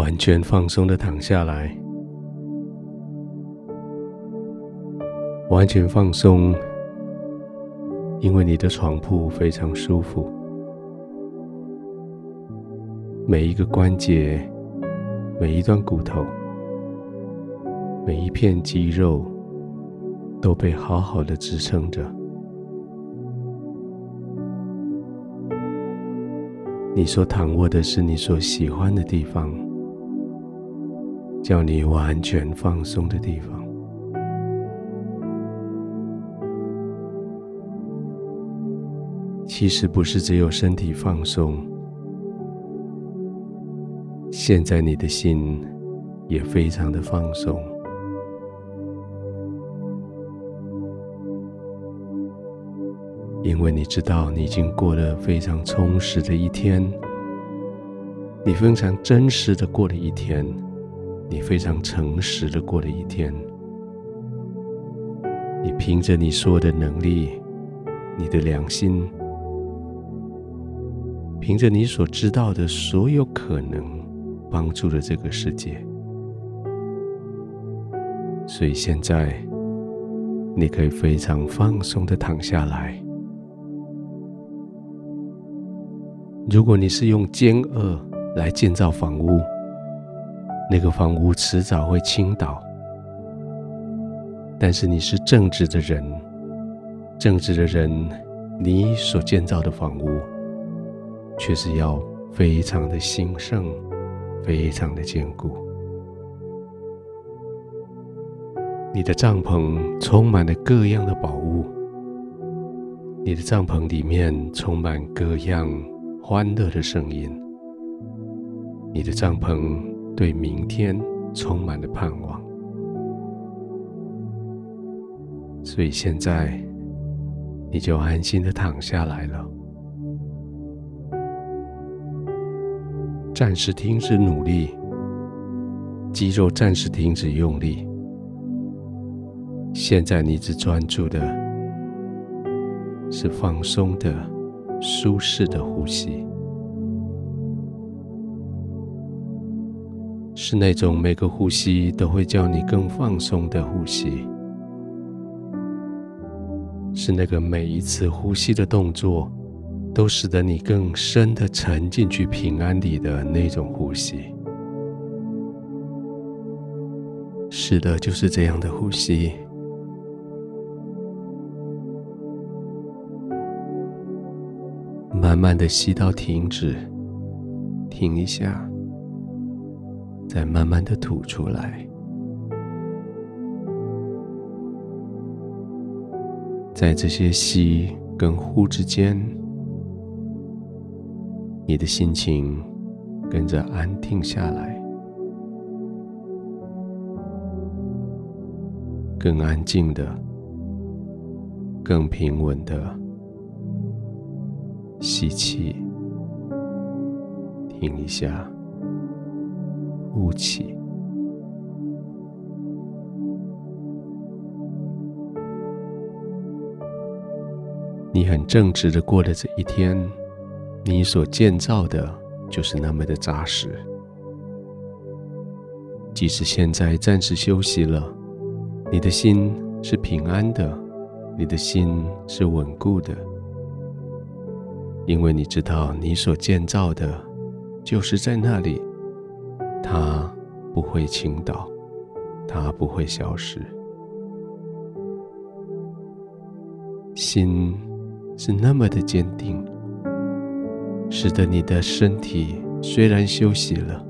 完全放松的躺下来，完全放松，因为你的床铺非常舒服，每一个关节、每一段骨头、每一片肌肉都被好好的支撑着。你所躺卧的是你所喜欢的地方。叫你完全放松的地方，其实不是只有身体放松，现在你的心也非常的放松，因为你知道你已经过了非常充实的一天，你非常真实的过了一天。你非常诚实的过了一天，你凭着你所有的能力，你的良心，凭着你所知道的所有可能，帮助了这个世界。所以现在，你可以非常放松的躺下来。如果你是用奸恶来建造房屋，那个房屋迟早会倾倒，但是你是正直的人，正直的人，你所建造的房屋却是要非常的兴盛，非常的坚固。你的帐篷充满了各样的宝物，你的帐篷里面充满各样欢乐的声音，你的帐篷。对明天充满了盼望，所以现在你就安心的躺下来了，暂时停止努力，肌肉暂时停止用力。现在你只专注的是放松的、舒适的呼吸。是那种每个呼吸都会叫你更放松的呼吸，是那个每一次呼吸的动作都使得你更深的沉进去平安里的那种呼吸。是的，就是这样的呼吸，慢慢的吸到停止，停一下。再慢慢的吐出来，在这些吸跟呼之间，你的心情跟着安定下来，更安静的、更平稳的吸气，停一下。雾气，你很正直的过了这一天，你所建造的就是那么的扎实。即使现在暂时休息了，你的心是平安的，你的心是稳固的，因为你知道你所建造的就是在那里。它不会倾倒，它不会消失。心是那么的坚定，使得你的身体虽然休息了，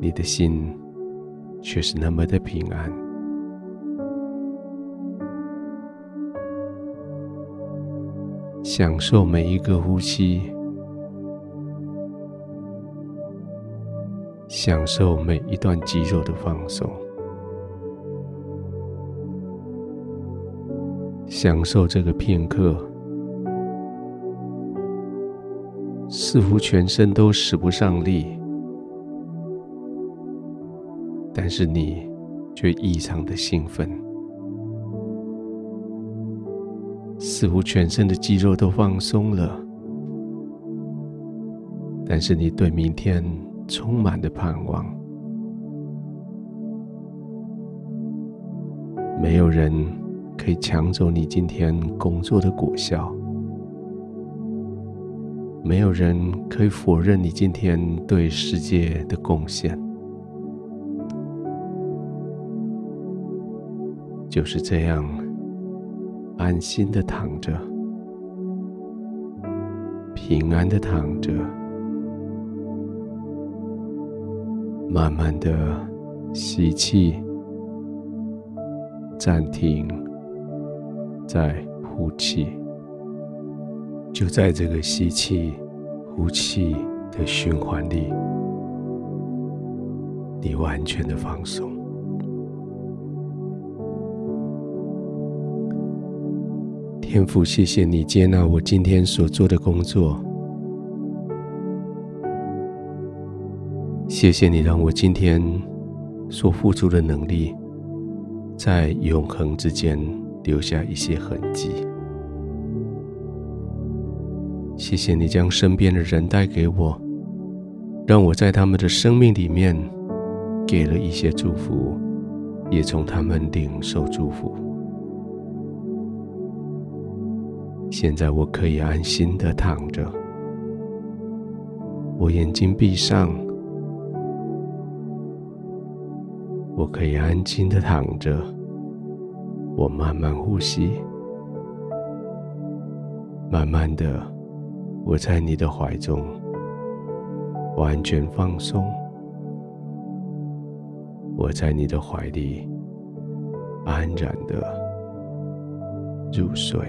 你的心却是那么的平安。享受每一个呼吸。享受每一段肌肉的放松，享受这个片刻，似乎全身都使不上力，但是你却异常的兴奋，似乎全身的肌肉都放松了，但是你对明天。充满的盼望。没有人可以抢走你今天工作的果效，没有人可以否认你今天对世界的贡献。就是这样，安心的躺着，平安的躺着，慢慢的吸气，暂停，再呼气。就在这个吸气、呼气的循环里，你完全的放松。天父，谢谢你接纳我今天所做的工作。谢谢你让我今天所付出的能力，在永恒之间留下一些痕迹。谢谢你将身边的人带给我，让我在他们的生命里面给了一些祝福，也从他们领受祝福。现在我可以安心的躺着，我眼睛闭上，我可以安静的躺着，我慢慢呼吸，慢慢的，我在你的怀中完全放松，我在你的怀里安然的入睡。